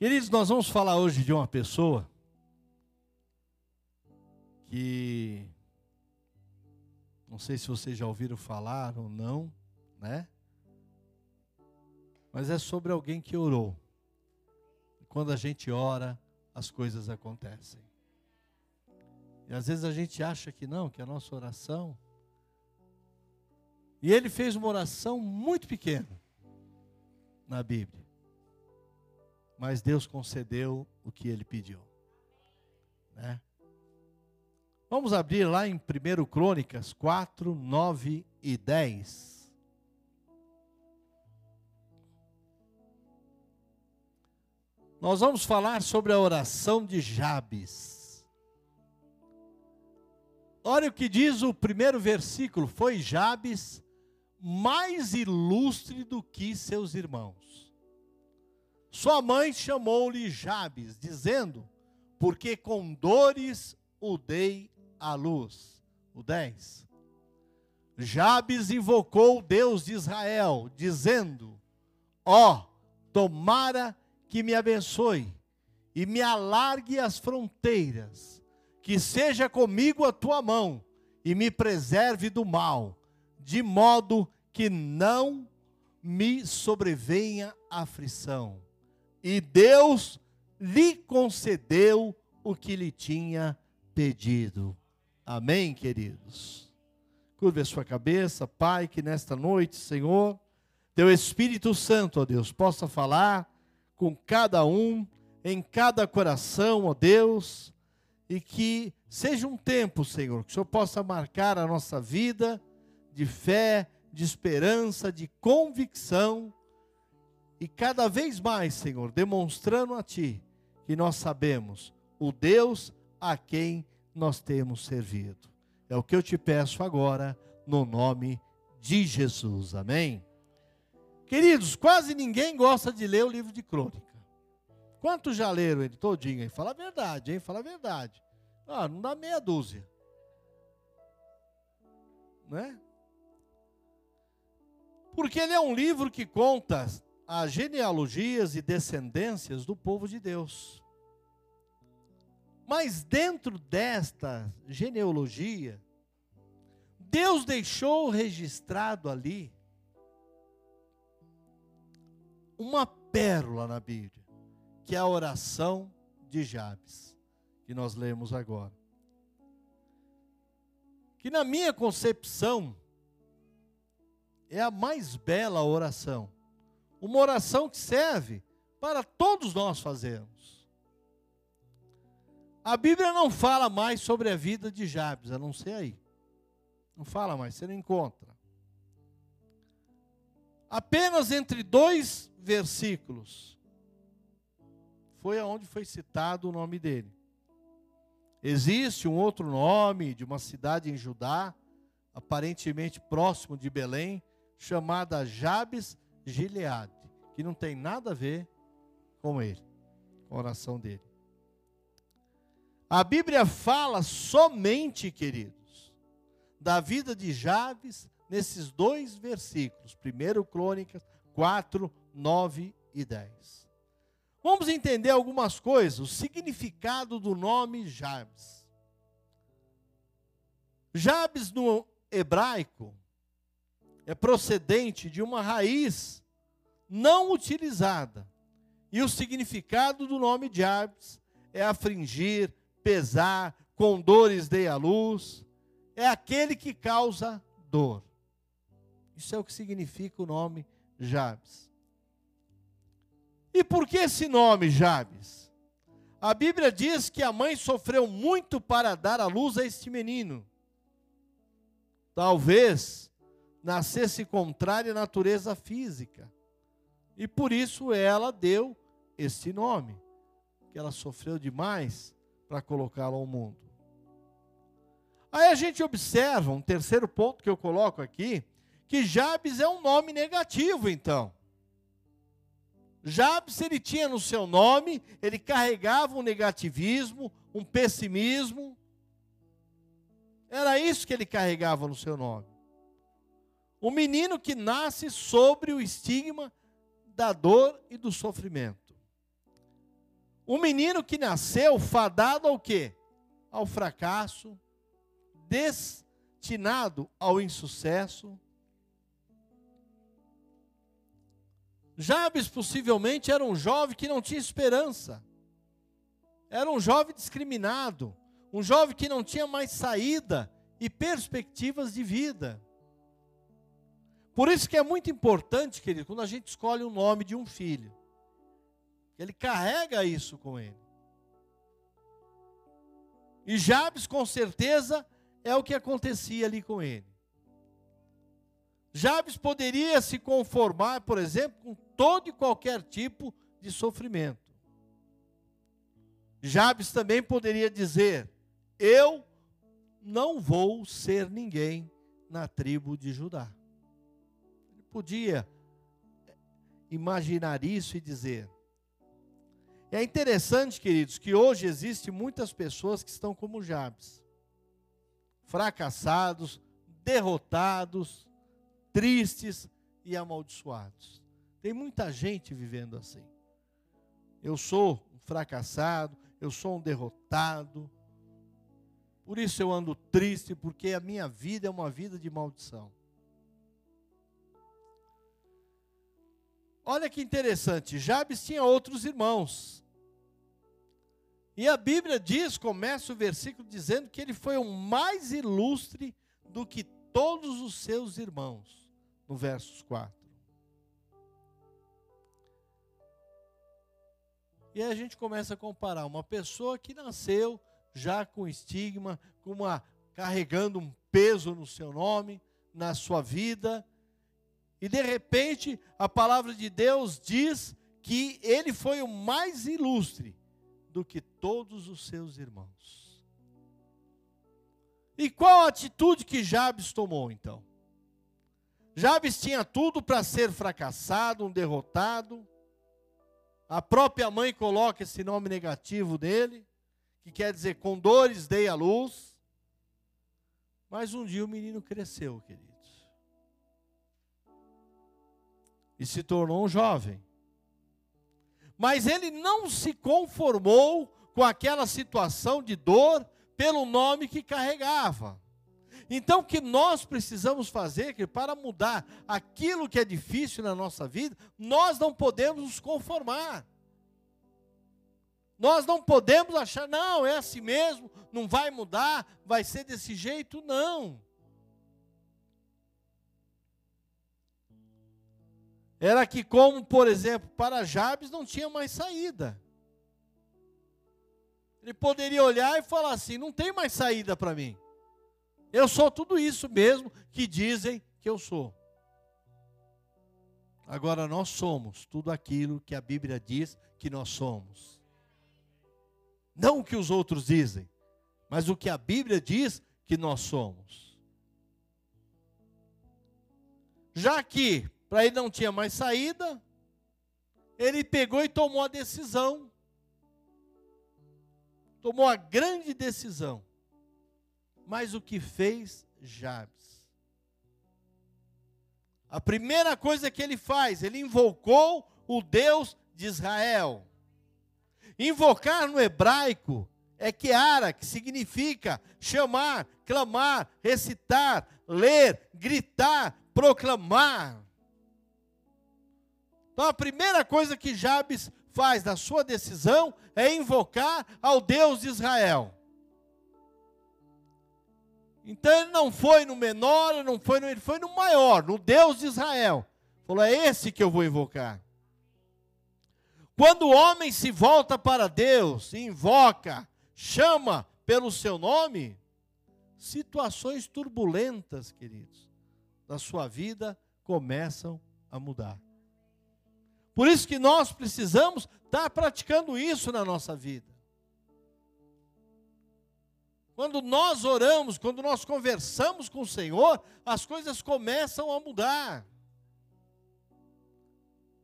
Queridos, nós vamos falar hoje de uma pessoa que não sei se vocês já ouviram falar ou não, né? Mas é sobre alguém que orou. Quando a gente ora, as coisas acontecem. E às vezes a gente acha que não, que a nossa oração. E ele fez uma oração muito pequena na Bíblia mas Deus concedeu o que ele pediu. Né? Vamos abrir lá em 1 Crônicas 4, 9 e 10. Nós vamos falar sobre a oração de Jabes. Olha o que diz o primeiro versículo: Foi Jabes mais ilustre do que seus irmãos sua mãe chamou-lhe Jabes, dizendo: Porque com dores o dei à luz. O 10. Jabes invocou o Deus de Israel, dizendo: Ó, oh, tomara que me abençoe e me alargue as fronteiras, que seja comigo a tua mão e me preserve do mal, de modo que não me sobrevenha aflição e Deus lhe concedeu o que lhe tinha pedido. Amém, queridos? Curve a sua cabeça, Pai, que nesta noite, Senhor, teu Espírito Santo, ó Deus, possa falar com cada um, em cada coração, ó Deus, e que seja um tempo, Senhor, que o Senhor possa marcar a nossa vida de fé, de esperança, de convicção e cada vez mais, Senhor, demonstrando a Ti que nós sabemos o Deus a quem nós temos servido. É o que eu te peço agora, no nome de Jesus. Amém? Queridos, quase ninguém gosta de ler o livro de crônica. Quantos já leram ele todinho? Fala a verdade, hein? Fala a verdade. Ah, não dá meia dúzia. Não é? Porque ele é um livro que conta as genealogias e descendências do povo de Deus. Mas dentro desta genealogia, Deus deixou registrado ali uma pérola na Bíblia, que é a oração de Jabes, que nós lemos agora. Que na minha concepção é a mais bela oração uma oração que serve para todos nós fazermos. A Bíblia não fala mais sobre a vida de Jabes, a não ser aí. Não fala mais, você não encontra. Apenas entre dois versículos foi aonde foi citado o nome dele. Existe um outro nome de uma cidade em Judá, aparentemente próximo de Belém, chamada Jabes Gileade, que não tem nada a ver com ele, com a oração dele. A Bíblia fala somente, queridos, da vida de Jabes nesses dois versículos, 1 Crônicas 4, 9 e 10. Vamos entender algumas coisas, o significado do nome Jabes. Jabes no hebraico é procedente de uma raiz não utilizada. E o significado do nome Jabes é afligir, pesar, com dores dei a luz. É aquele que causa dor. Isso é o que significa o nome Jabes. E por que esse nome Jabes? A Bíblia diz que a mãe sofreu muito para dar a luz a este menino. Talvez nascesse contrária à natureza física. E por isso ela deu esse nome, que ela sofreu demais para colocá-lo ao mundo. Aí a gente observa, um terceiro ponto que eu coloco aqui, que Jabes é um nome negativo, então. Jabes, ele tinha no seu nome, ele carregava um negativismo, um pessimismo. Era isso que ele carregava no seu nome. O menino que nasce sobre o estigma da dor e do sofrimento. Um menino que nasceu fadado ao quê? Ao fracasso, destinado ao insucesso. Jabes possivelmente era um jovem que não tinha esperança. Era um jovem discriminado, um jovem que não tinha mais saída e perspectivas de vida. Por isso que é muito importante, querido, quando a gente escolhe o nome de um filho. Ele carrega isso com ele. E Jabes, com certeza, é o que acontecia ali com ele. Jabes poderia se conformar, por exemplo, com todo e qualquer tipo de sofrimento. Jabes também poderia dizer: Eu não vou ser ninguém na tribo de Judá. Podia imaginar isso e dizer: é interessante, queridos, que hoje existem muitas pessoas que estão como Jabes, fracassados, derrotados, tristes e amaldiçoados. Tem muita gente vivendo assim. Eu sou um fracassado, eu sou um derrotado. Por isso eu ando triste, porque a minha vida é uma vida de maldição. Olha que interessante, Jabes tinha outros irmãos. E a Bíblia diz, começa o versículo dizendo que ele foi o mais ilustre do que todos os seus irmãos, no versos 4. E aí a gente começa a comparar uma pessoa que nasceu já com estigma, com uma carregando um peso no seu nome, na sua vida, e de repente a palavra de Deus diz que ele foi o mais ilustre do que todos os seus irmãos. E qual a atitude que Jabes tomou então? Jabes tinha tudo para ser fracassado, um derrotado. A própria mãe coloca esse nome negativo dele, que quer dizer com dores dei a luz. Mas um dia o menino cresceu, queridos. E se tornou um jovem. Mas ele não se conformou com aquela situação de dor pelo nome que carregava. Então, o que nós precisamos fazer que para mudar aquilo que é difícil na nossa vida, nós não podemos nos conformar. Nós não podemos achar, não, é assim mesmo, não vai mudar, vai ser desse jeito, não. Era que, como por exemplo, para Jabes não tinha mais saída. Ele poderia olhar e falar assim: não tem mais saída para mim. Eu sou tudo isso mesmo que dizem que eu sou. Agora nós somos tudo aquilo que a Bíblia diz que nós somos. Não o que os outros dizem, mas o que a Bíblia diz que nós somos. Já que para ele não tinha mais saída, ele pegou e tomou a decisão. Tomou a grande decisão. Mas o que fez Jabes? A primeira coisa que ele faz, ele invocou o Deus de Israel. Invocar no hebraico é Keara, que significa chamar, clamar, recitar, ler, gritar, proclamar. Então a primeira coisa que Jabes faz na sua decisão é invocar ao Deus de Israel. Então ele não foi no menor, não foi no, ele foi no maior, no Deus de Israel. Falou: é esse que eu vou invocar. Quando o homem se volta para Deus, invoca, chama pelo seu nome, situações turbulentas, queridos, da sua vida começam a mudar. Por isso que nós precisamos estar praticando isso na nossa vida. Quando nós oramos, quando nós conversamos com o Senhor, as coisas começam a mudar.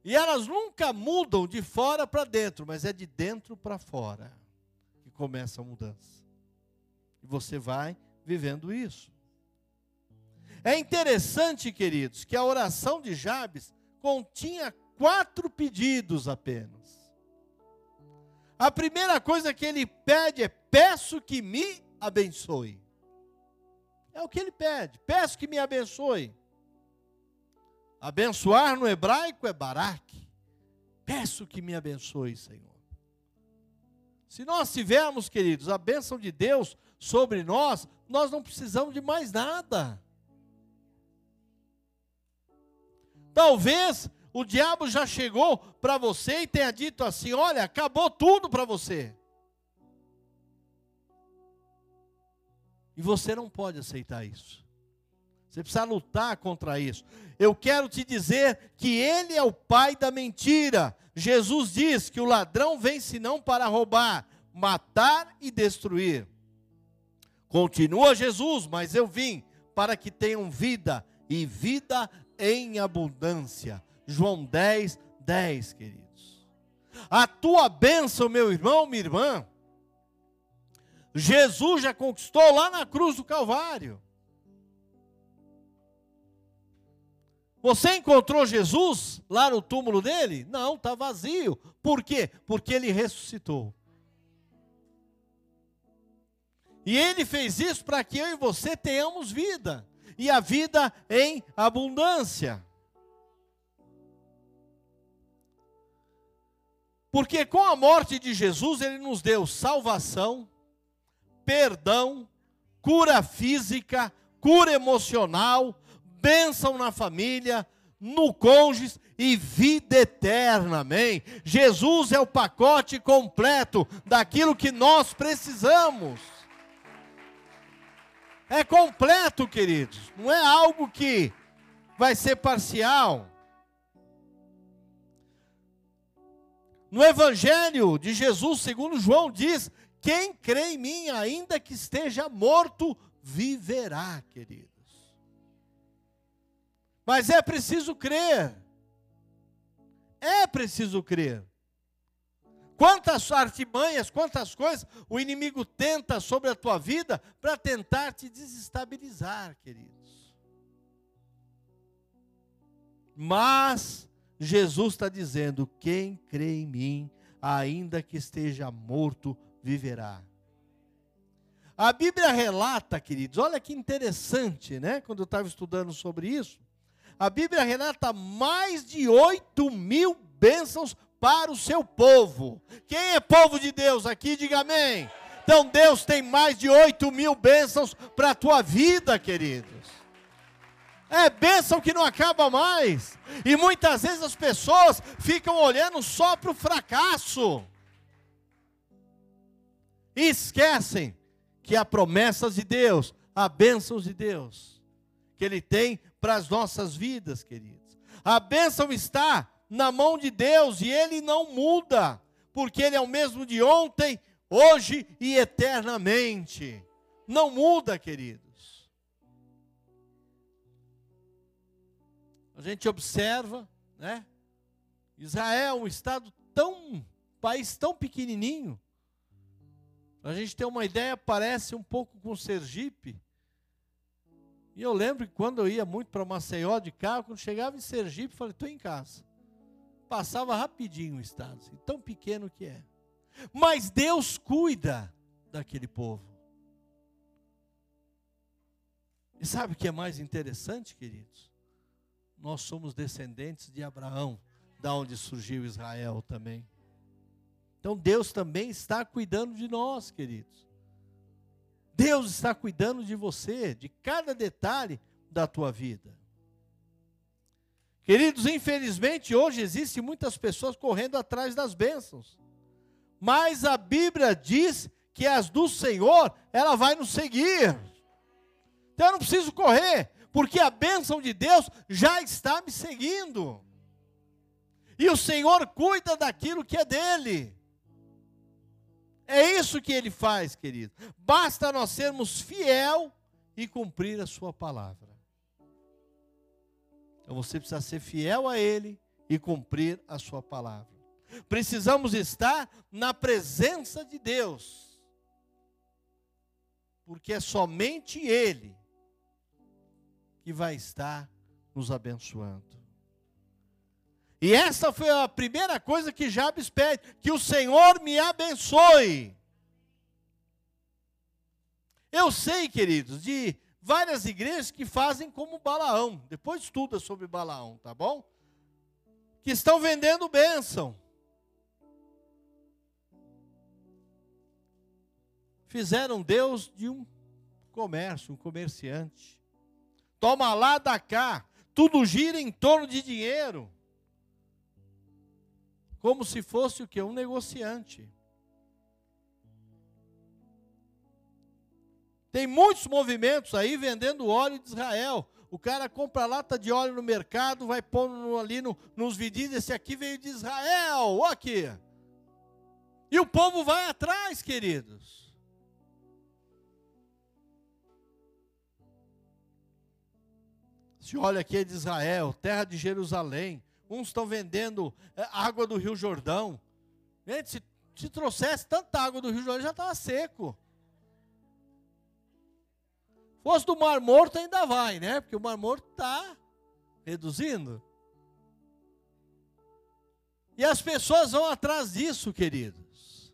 E elas nunca mudam de fora para dentro, mas é de dentro para fora que começa a mudança. E você vai vivendo isso. É interessante, queridos, que a oração de Jabes continha quatro pedidos apenas. a primeira coisa que ele pede é: peço que me abençoe. É o que ele pede, peço que me abençoe. Abençoar no hebraico é barak. Peço que me abençoe, Senhor. Se nós tivermos, queridos, a bênção de Deus sobre nós, nós não precisamos de mais nada. Talvez o diabo já chegou para você e tenha dito assim: olha, acabou tudo para você. E você não pode aceitar isso. Você precisa lutar contra isso. Eu quero te dizer que ele é o pai da mentira. Jesus diz que o ladrão vem senão para roubar, matar e destruir. Continua Jesus, mas eu vim para que tenham vida e vida em abundância. João 10, 10, queridos. A tua bênção, meu irmão, minha irmã, Jesus já conquistou lá na cruz do Calvário. Você encontrou Jesus lá no túmulo dele? Não, está vazio. Por quê? Porque ele ressuscitou. E ele fez isso para que eu e você tenhamos vida. E a vida em abundância. Porque com a morte de Jesus, ele nos deu salvação, perdão, cura física, cura emocional, bênção na família, no cônjuge e vida eterna, amém? Jesus é o pacote completo daquilo que nós precisamos. É completo, queridos, não é algo que vai ser parcial. No Evangelho de Jesus, segundo João, diz: Quem crê em mim, ainda que esteja morto, viverá, querido. Mas é preciso crer. É preciso crer. Quantas artimanhas, quantas coisas o inimigo tenta sobre a tua vida para tentar te desestabilizar, queridos. Mas Jesus está dizendo: quem crê em mim, ainda que esteja morto, viverá. A Bíblia relata, queridos, olha que interessante, né? Quando eu estava estudando sobre isso, a Bíblia relata mais de 8 mil bênçãos para o seu povo. Quem é povo de Deus aqui, diga amém. Então Deus tem mais de 8 mil bênçãos para a tua vida, queridos. É bênção que não acaba mais. E muitas vezes as pessoas ficam olhando só para o fracasso. E esquecem que há promessas de Deus, há bênçãos de Deus, que Ele tem para as nossas vidas, queridos. A bênção está na mão de Deus e Ele não muda, porque Ele é o mesmo de ontem, hoje e eternamente. Não muda, queridos. A gente observa, né? Israel, um estado tão, país tão pequenininho. A gente tem uma ideia, parece um pouco com Sergipe. E eu lembro que quando eu ia muito para Maceió de carro, quando chegava em Sergipe, falei, estou em casa. Passava rapidinho o estado, assim, tão pequeno que é. Mas Deus cuida daquele povo. E sabe o que é mais interessante, queridos? Nós somos descendentes de Abraão, da onde surgiu Israel também. Então Deus também está cuidando de nós, queridos. Deus está cuidando de você, de cada detalhe da tua vida. Queridos, infelizmente hoje existem muitas pessoas correndo atrás das bênçãos. Mas a Bíblia diz que as do Senhor, ela vai nos seguir. Então eu não preciso correr, porque a bênção de Deus já está me seguindo. E o Senhor cuida daquilo que é dele. É isso que ele faz, querido. Basta nós sermos fiel e cumprir a sua palavra. Então você precisa ser fiel a ele e cumprir a sua palavra. Precisamos estar na presença de Deus. Porque é somente ele que vai estar nos abençoando. E essa foi a primeira coisa que Jabes pede: que o Senhor me abençoe. Eu sei, queridos, de várias igrejas que fazem como Balaão. Depois estuda sobre Balaão, tá bom? Que estão vendendo bênção. Fizeram Deus de um comércio, um comerciante. Toma lá, dá cá. Tudo gira em torno de dinheiro. Como se fosse o que? Um negociante. Tem muitos movimentos aí vendendo óleo de Israel. O cara compra lata de óleo no mercado, vai pondo ali no, nos vidinhos, esse aqui veio de Israel, olha aqui. E o povo vai atrás, queridos. Se olha aqui é de Israel, terra de Jerusalém. Uns estão vendendo é, água do Rio Jordão. Gente, se, se trouxesse tanta água do Rio Jordão, já estava seco fosse do Mar Morto ainda vai, né? Porque o Mar Morto está reduzindo. E as pessoas vão atrás disso, queridos.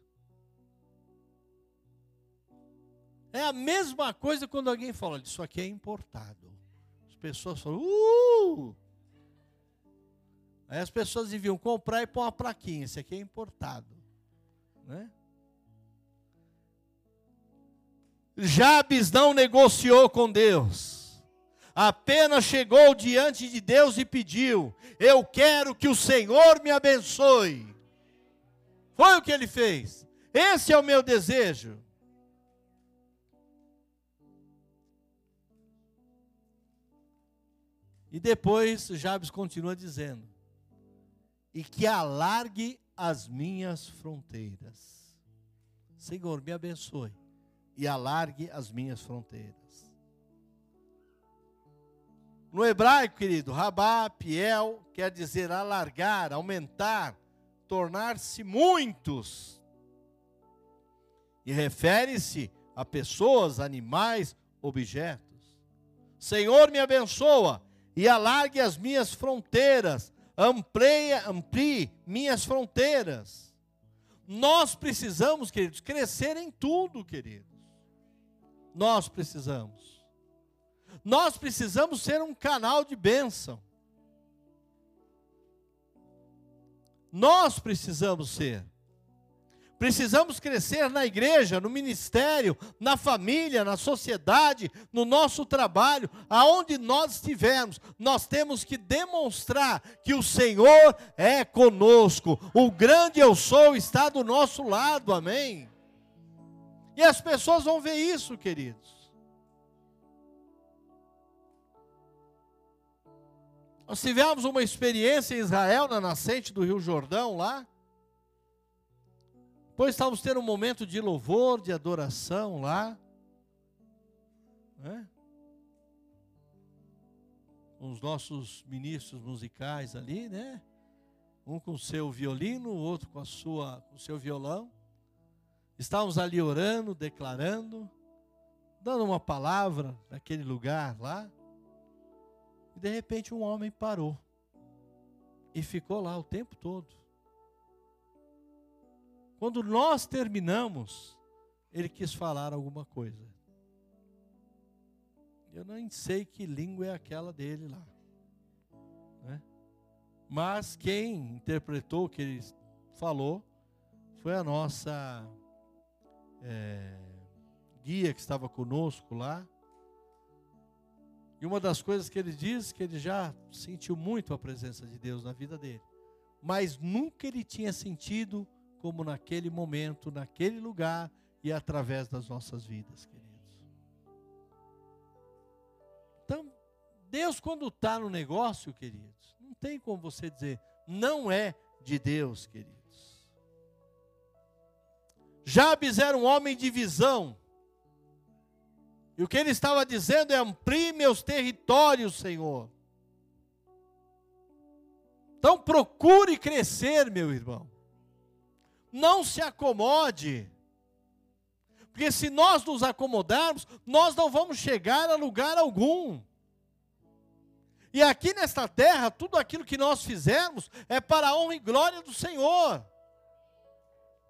É a mesma coisa quando alguém fala, isso aqui é importado. As pessoas falam, uh! Aí as pessoas deviam comprar e pôr uma plaquinha, isso aqui é importado. Né? Jabes não negociou com Deus. Apenas chegou diante de Deus e pediu: Eu quero que o Senhor me abençoe. Foi o que ele fez. Esse é o meu desejo. E depois Jabes continua dizendo: E que alargue as minhas fronteiras. Senhor, me abençoe e alargue as minhas fronteiras. No hebraico, querido, rabá, piel, quer dizer alargar, aumentar, tornar-se muitos. E refere-se a pessoas, animais, objetos. Senhor, me abençoa e alargue as minhas fronteiras, amplie, minhas fronteiras. Nós precisamos, queridos, crescer em tudo, querido. Nós precisamos. Nós precisamos ser um canal de bênção. Nós precisamos ser. Precisamos crescer na igreja, no ministério, na família, na sociedade, no nosso trabalho, aonde nós estivermos. Nós temos que demonstrar que o Senhor é conosco. O grande eu sou está do nosso lado. Amém. E as pessoas vão ver isso, queridos. Nós tivemos uma experiência em Israel, na nascente do Rio Jordão, lá. Depois estávamos tendo um momento de louvor, de adoração lá. Né? Com os nossos ministros musicais ali, né? Um com o seu violino, o outro com, a sua, com o seu violão. Estávamos ali orando, declarando, dando uma palavra naquele lugar lá. E de repente um homem parou e ficou lá o tempo todo. Quando nós terminamos, ele quis falar alguma coisa. Eu nem sei que língua é aquela dele lá. Né? Mas quem interpretou o que ele falou foi a nossa é, guia que estava conosco lá. E uma das coisas que ele diz que ele já sentiu muito a presença de Deus na vida dele, mas nunca ele tinha sentido como naquele momento, naquele lugar e através das nossas vidas, queridos. Então, Deus quando está no negócio, queridos, não tem como você dizer, não é de Deus, queridos. Jabes era um homem de visão. E o que ele estava dizendo é: amplie meus territórios, Senhor. Então procure crescer, meu irmão. Não se acomode. Porque se nós nos acomodarmos, nós não vamos chegar a lugar algum. E aqui nesta terra, tudo aquilo que nós fizermos é para a honra e glória do Senhor.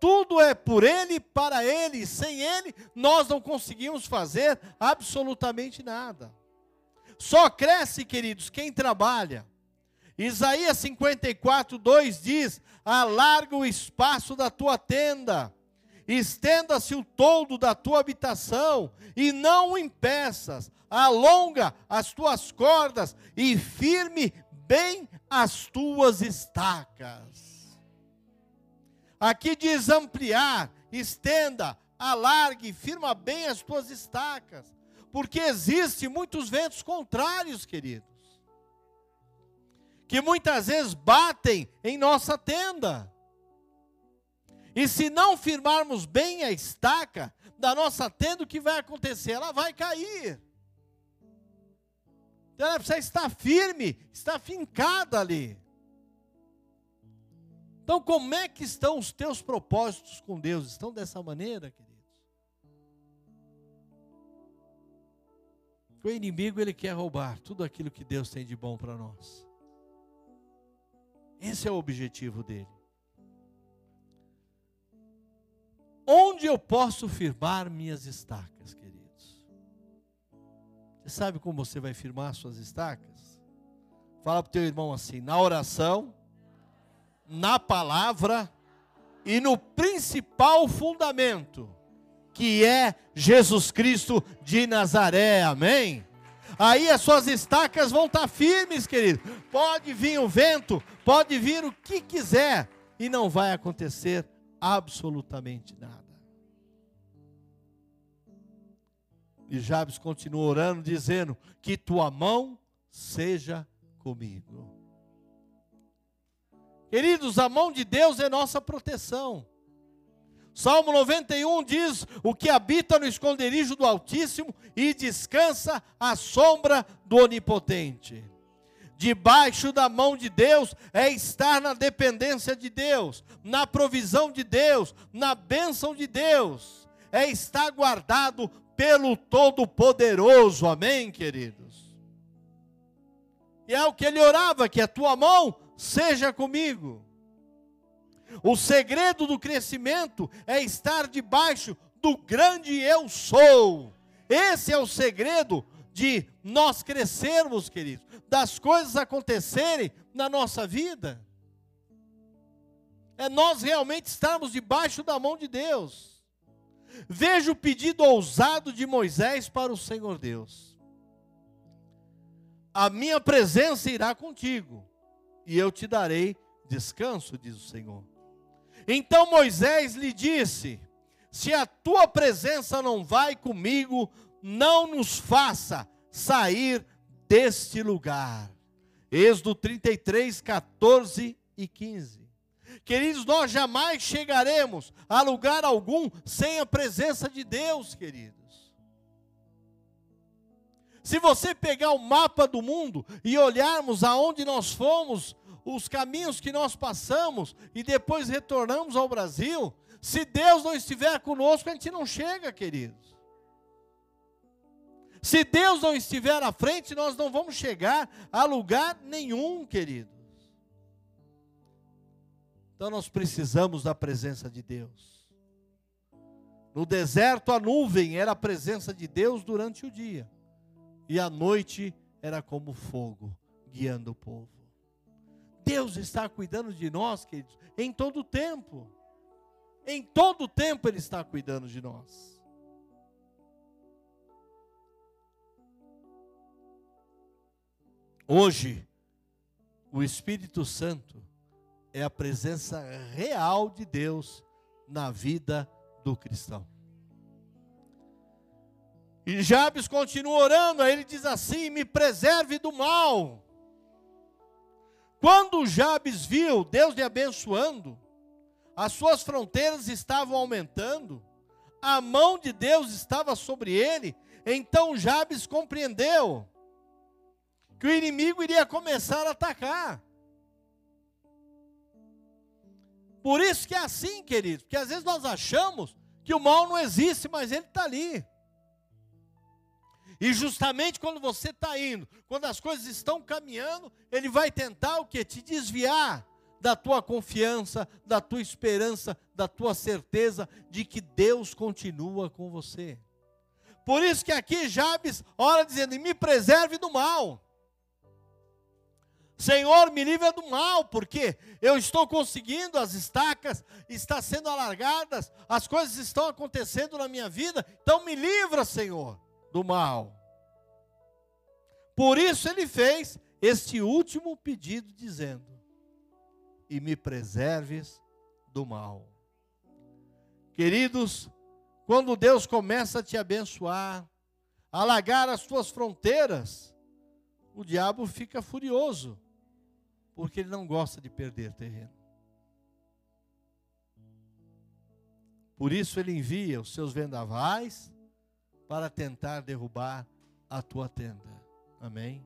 Tudo é por Ele, para Ele. Sem Ele, nós não conseguimos fazer absolutamente nada. Só cresce, queridos, quem trabalha. Isaías 54, 2 diz: Alarga o espaço da tua tenda, estenda-se o toldo da tua habitação, e não o impeças, alonga as tuas cordas e firme bem as tuas estacas. Aqui diz ampliar, estenda, alargue, firma bem as tuas estacas porque existem muitos ventos contrários, queridos, que muitas vezes batem em nossa tenda. E se não firmarmos bem a estaca da nossa tenda, o que vai acontecer? Ela vai cair. Então ela precisa estar firme, estar fincada ali. Então, como é que estão os teus propósitos com Deus? Estão dessa maneira, querido? O inimigo ele quer roubar tudo aquilo que Deus tem de bom para nós. Esse é o objetivo dele. Onde eu posso firmar minhas estacas, queridos? Você sabe como você vai firmar suas estacas? Fala para o teu irmão assim: na oração, na palavra e no principal fundamento que é Jesus Cristo de Nazaré, amém? Aí as suas estacas vão estar firmes, querido. Pode vir o vento, pode vir o que quiser, e não vai acontecer absolutamente nada. E Jabes continua orando, dizendo: Que tua mão seja comigo. Queridos, a mão de Deus é nossa proteção. Salmo 91 diz: O que habita no esconderijo do Altíssimo e descansa à sombra do Onipotente. Debaixo da mão de Deus é estar na dependência de Deus, na provisão de Deus, na bênção de Deus, é estar guardado pelo Todo-Poderoso, amém, queridos? E é o que ele orava: que a tua mão seja comigo. O segredo do crescimento é estar debaixo do grande eu sou. Esse é o segredo de nós crescermos, queridos, das coisas acontecerem na nossa vida. É nós realmente estarmos debaixo da mão de Deus. Veja o pedido ousado de Moisés para o Senhor Deus. A minha presença irá contigo, e eu te darei descanso, diz o Senhor. Então Moisés lhe disse: Se a tua presença não vai comigo, não nos faça sair deste lugar. Êxodo 33, 14 e 15. Queridos, nós jamais chegaremos a lugar algum sem a presença de Deus, queridos. Se você pegar o mapa do mundo e olharmos aonde nós fomos os caminhos que nós passamos e depois retornamos ao Brasil, se Deus não estiver conosco, a gente não chega, queridos. Se Deus não estiver à frente, nós não vamos chegar a lugar nenhum, queridos. Então nós precisamos da presença de Deus. No deserto, a nuvem era a presença de Deus durante o dia, e a noite era como fogo guiando o povo. Deus está cuidando de nós, queridos, em todo o tempo. Em todo o tempo Ele está cuidando de nós. Hoje, o Espírito Santo é a presença real de Deus na vida do cristão. E Jabes continua orando, aí ele diz assim: Me preserve do mal quando Jabes viu Deus lhe abençoando, as suas fronteiras estavam aumentando, a mão de Deus estava sobre ele, então Jabes compreendeu que o inimigo iria começar a atacar. Por isso que é assim, querido, porque às vezes nós achamos que o mal não existe, mas ele está ali. E justamente quando você está indo, quando as coisas estão caminhando, ele vai tentar o que? Te desviar da tua confiança, da tua esperança, da tua certeza de que Deus continua com você. Por isso que aqui Jabes ora dizendo: "Me preserve do mal". Senhor, me livra do mal, porque eu estou conseguindo, as estacas estão sendo alargadas, as coisas estão acontecendo na minha vida, então me livra, Senhor, do mal. Por isso ele fez este último pedido, dizendo: E me preserves do mal. Queridos, quando Deus começa a te abençoar, a alargar as tuas fronteiras, o diabo fica furioso porque ele não gosta de perder terreno. Por isso ele envia os seus vendavais para tentar derrubar a tua tenda. Amém?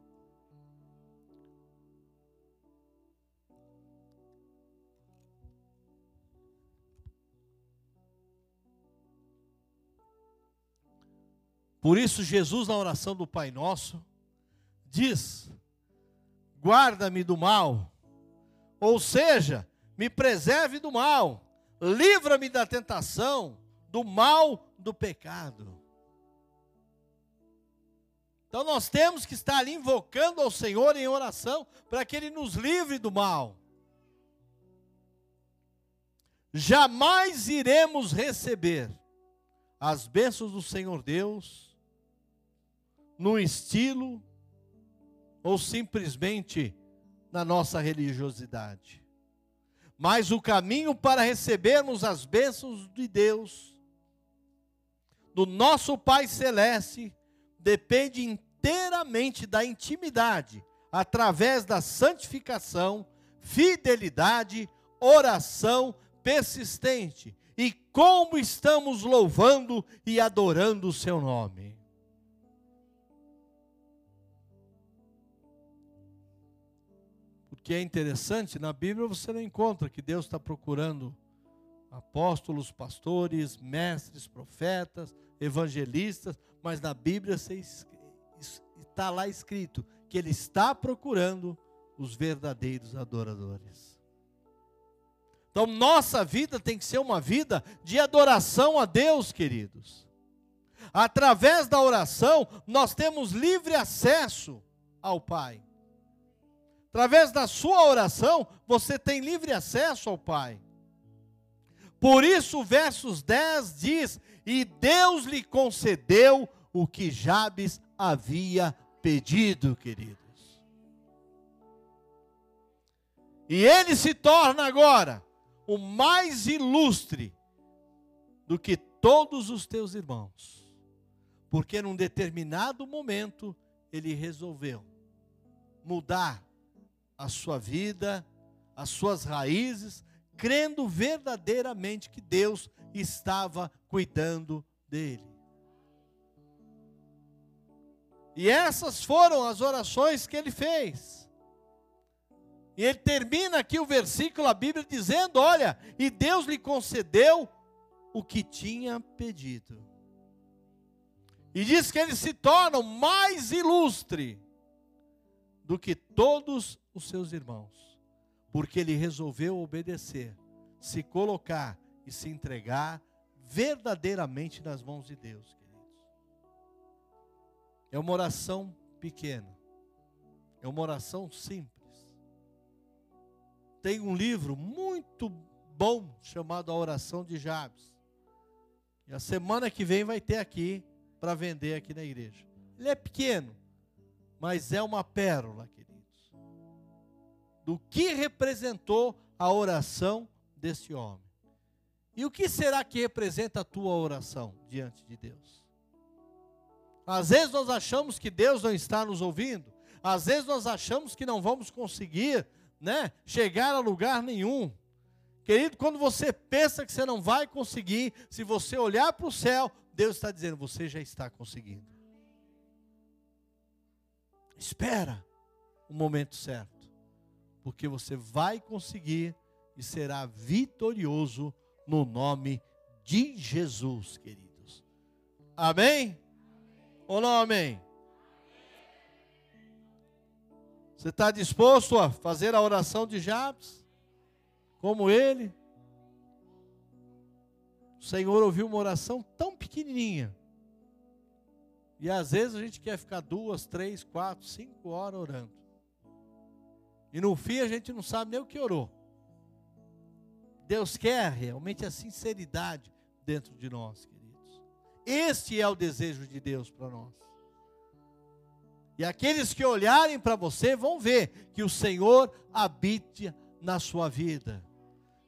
Por isso, Jesus, na oração do Pai Nosso, diz: guarda-me do mal. Ou seja, me preserve do mal, livra-me da tentação, do mal do pecado. Então nós temos que estar ali invocando ao Senhor em oração para que Ele nos livre do mal. Jamais iremos receber as bênçãos do Senhor Deus no estilo ou simplesmente na nossa religiosidade. Mas o caminho para recebermos as bênçãos de Deus, do nosso Pai Celeste, depende inteiramente da intimidade, através da santificação, fidelidade, oração persistente e como estamos louvando e adorando o seu nome. Que é interessante, na Bíblia você não encontra que Deus está procurando apóstolos, pastores, mestres, profetas, evangelistas, mas na Bíblia está lá escrito que Ele está procurando os verdadeiros adoradores. Então, nossa vida tem que ser uma vida de adoração a Deus, queridos. Através da oração, nós temos livre acesso ao Pai. Através da sua oração, você tem livre acesso ao Pai. Por isso, versos 10 diz: E Deus lhe concedeu o que Jabes havia pedido, queridos. E ele se torna agora o mais ilustre do que todos os teus irmãos, porque num determinado momento ele resolveu mudar a sua vida, as suas raízes, crendo verdadeiramente que Deus estava cuidando dele. E essas foram as orações que ele fez. E ele termina aqui o versículo, a Bíblia, dizendo: Olha, e Deus lhe concedeu o que tinha pedido. E diz que ele se torna o mais ilustre do que todos os seus irmãos, porque ele resolveu obedecer, se colocar e se entregar verdadeiramente nas mãos de Deus, queridos. É uma oração pequena, é uma oração simples. Tem um livro muito bom chamado A Oração de Jabes. E a semana que vem vai ter aqui para vender aqui na igreja. Ele é pequeno, mas é uma pérola, do que representou a oração desse homem. E o que será que representa a tua oração diante de Deus? Às vezes nós achamos que Deus não está nos ouvindo, às vezes nós achamos que não vamos conseguir, né, chegar a lugar nenhum. Querido, quando você pensa que você não vai conseguir, se você olhar para o céu, Deus está dizendo: você já está conseguindo. Espera o momento certo, porque você vai conseguir e será vitorioso no nome de Jesus, queridos. Amém? amém. Ou não amém? amém. Você está disposto a fazer a oração de Jabes? Como ele? O Senhor ouviu uma oração tão pequenininha, e às vezes a gente quer ficar duas, três, quatro, cinco horas orando. E no fim a gente não sabe nem o que orou. Deus quer realmente a sinceridade dentro de nós, queridos. Este é o desejo de Deus para nós. E aqueles que olharem para você vão ver que o Senhor habite na sua vida.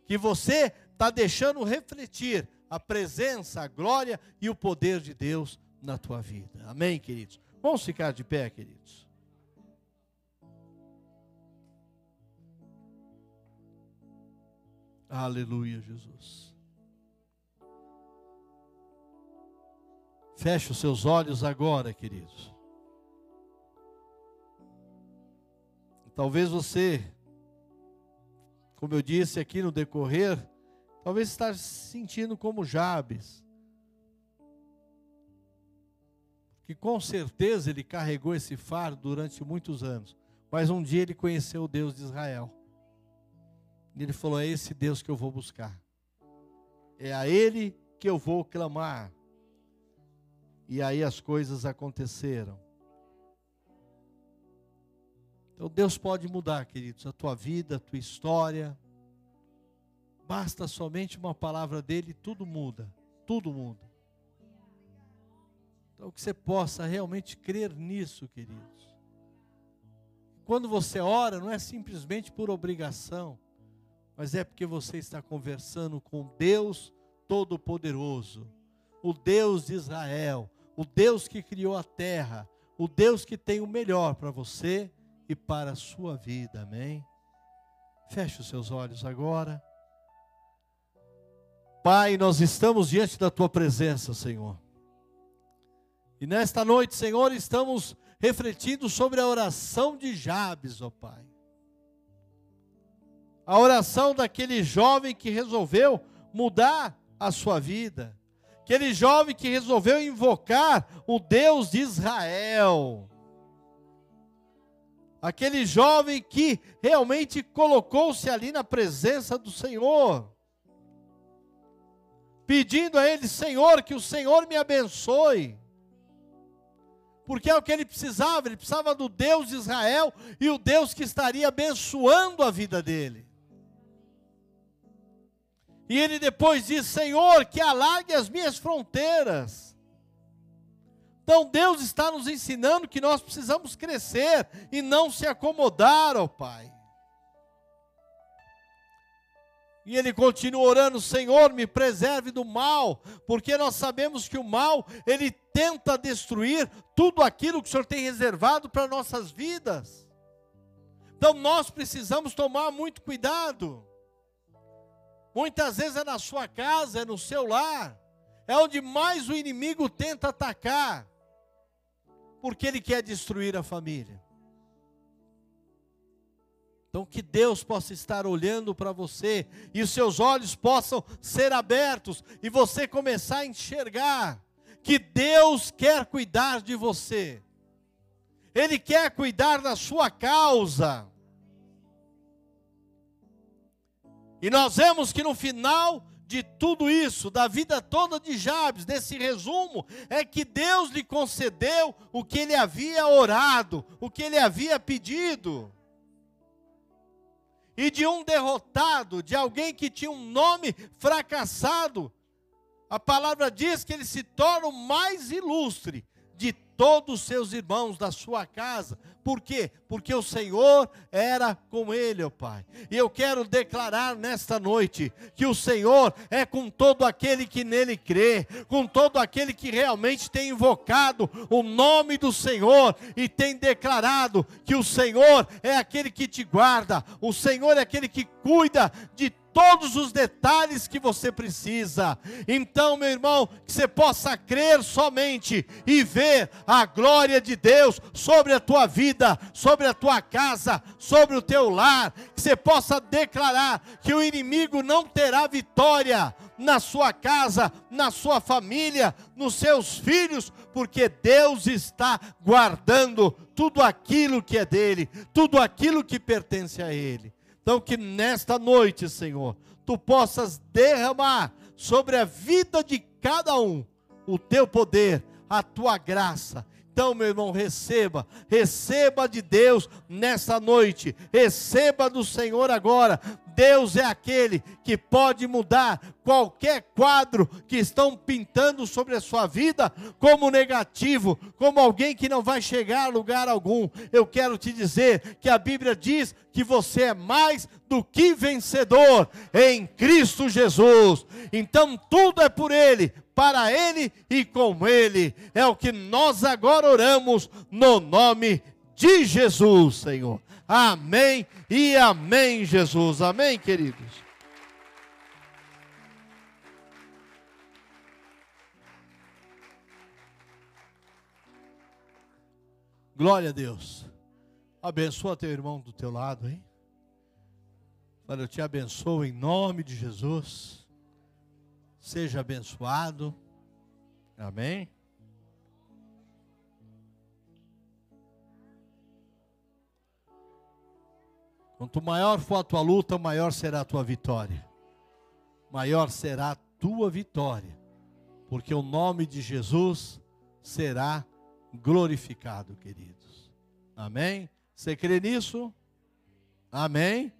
Que você está deixando refletir a presença, a glória e o poder de Deus na tua vida. Amém, queridos? Vamos ficar de pé, queridos. Aleluia, Jesus. Feche os seus olhos agora, queridos. Talvez você, como eu disse aqui no decorrer, talvez está se sentindo como Jabes. Que com certeza ele carregou esse fardo durante muitos anos. Mas um dia ele conheceu o Deus de Israel. E ele falou: É esse Deus que eu vou buscar. É a Ele que eu vou clamar. E aí as coisas aconteceram. Então Deus pode mudar, queridos, a tua vida, a tua história. Basta somente uma palavra dele, tudo muda. Tudo muda. Então que você possa realmente crer nisso, queridos. Quando você ora, não é simplesmente por obrigação, mas é porque você está conversando com Deus Todo-Poderoso, o Deus de Israel, o Deus que criou a terra, o Deus que tem o melhor para você e para a sua vida. Amém? Feche os seus olhos agora. Pai, nós estamos diante da tua presença, Senhor. E nesta noite, Senhor, estamos refletindo sobre a oração de Jabes, ó Pai. A oração daquele jovem que resolveu mudar a sua vida. Aquele jovem que resolveu invocar o Deus de Israel aquele jovem que realmente colocou-se ali na presença do Senhor, pedindo a ele, Senhor, que o Senhor me abençoe, porque é o que ele precisava, ele precisava do Deus de Israel e o Deus que estaria abençoando a vida dele. E ele depois diz: Senhor, que alargue as minhas fronteiras então Deus está nos ensinando que nós precisamos crescer e não se acomodar, ó Pai. E ele continua orando, Senhor, me preserve do mal, porque nós sabemos que o mal, ele tenta destruir tudo aquilo que o Senhor tem reservado para nossas vidas. Então nós precisamos tomar muito cuidado. Muitas vezes é na sua casa, é no seu lar, é onde mais o inimigo tenta atacar porque ele quer destruir a família. Então, que Deus possa estar olhando para você e os seus olhos possam ser abertos e você começar a enxergar que Deus quer cuidar de você, Ele quer cuidar da sua causa. E nós vemos que no final de tudo isso, da vida toda de Jabes, desse resumo, é que Deus lhe concedeu o que ele havia orado, o que ele havia pedido. E de um derrotado, de alguém que tinha um nome fracassado, a palavra diz que ele se torna o mais ilustre de todos os seus irmãos da sua casa. Por quê? Porque o Senhor era com ele, ó Pai. E eu quero declarar nesta noite que o Senhor é com todo aquele que nele crê, com todo aquele que realmente tem invocado o nome do Senhor e tem declarado que o Senhor é aquele que te guarda, o Senhor é aquele que cuida de todos os detalhes que você precisa. Então, meu irmão, que você possa crer somente e ver a glória de Deus sobre a tua vida, sobre a tua casa, sobre o teu lar, que você possa declarar que o inimigo não terá vitória na sua casa, na sua família, nos seus filhos, porque Deus está guardando tudo aquilo que é dele, tudo aquilo que pertence a ele. Então, que nesta noite, Senhor, tu possas derramar sobre a vida de cada um o teu poder, a tua graça então, meu irmão, receba, receba de Deus nessa noite, receba do Senhor agora. Deus é aquele que pode mudar qualquer quadro que estão pintando sobre a sua vida como negativo, como alguém que não vai chegar a lugar algum. Eu quero te dizer que a Bíblia diz que você é mais do que vencedor em Cristo Jesus. Então tudo é por Ele, para Ele e com Ele. É o que nós agora oramos no nome de Jesus, Senhor. Amém e amém, Jesus. Amém, queridos. Glória a Deus. Abençoa teu irmão do teu lado, hein? Para eu te abençoo em nome de Jesus seja abençoado. Amém. Quanto maior for a tua luta, maior será a tua vitória. Maior será a tua vitória, porque o nome de Jesus será glorificado, queridos. Amém? Você crê nisso? Amém?